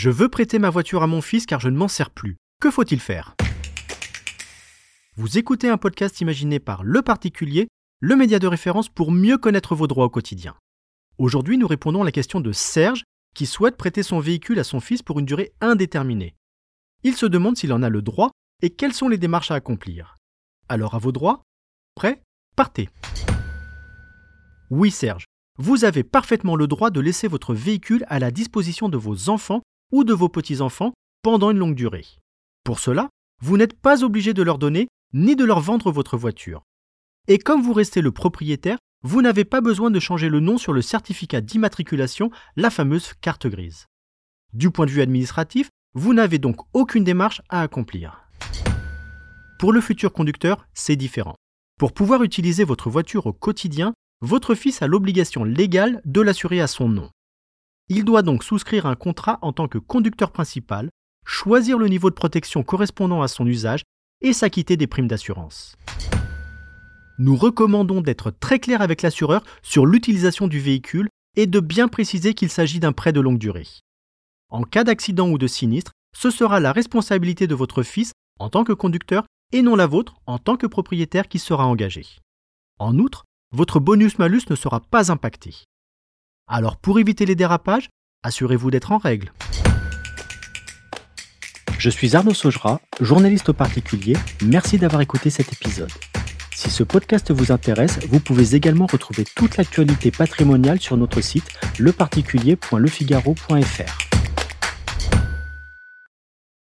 Je veux prêter ma voiture à mon fils car je ne m'en sers plus. Que faut-il faire? Vous écoutez un podcast imaginé par Le Particulier, le média de référence pour mieux connaître vos droits au quotidien. Aujourd'hui, nous répondons à la question de Serge qui souhaite prêter son véhicule à son fils pour une durée indéterminée. Il se demande s'il en a le droit et quelles sont les démarches à accomplir. Alors à vos droits? Prêt? Partez Oui Serge, vous avez parfaitement le droit de laisser votre véhicule à la disposition de vos enfants ou de vos petits-enfants pendant une longue durée. Pour cela, vous n'êtes pas obligé de leur donner ni de leur vendre votre voiture. Et comme vous restez le propriétaire, vous n'avez pas besoin de changer le nom sur le certificat d'immatriculation, la fameuse carte grise. Du point de vue administratif, vous n'avez donc aucune démarche à accomplir. Pour le futur conducteur, c'est différent. Pour pouvoir utiliser votre voiture au quotidien, votre fils a l'obligation légale de l'assurer à son nom. Il doit donc souscrire un contrat en tant que conducteur principal, choisir le niveau de protection correspondant à son usage et s'acquitter des primes d'assurance. Nous recommandons d'être très clair avec l'assureur sur l'utilisation du véhicule et de bien préciser qu'il s'agit d'un prêt de longue durée. En cas d'accident ou de sinistre, ce sera la responsabilité de votre fils en tant que conducteur et non la vôtre en tant que propriétaire qui sera engagé. En outre, votre bonus-malus ne sera pas impacté. Alors pour éviter les dérapages, assurez-vous d'être en règle. Je suis Arnaud Saugera, journaliste au particulier. Merci d'avoir écouté cet épisode. Si ce podcast vous intéresse, vous pouvez également retrouver toute l'actualité patrimoniale sur notre site leparticulier.lefigaro.fr.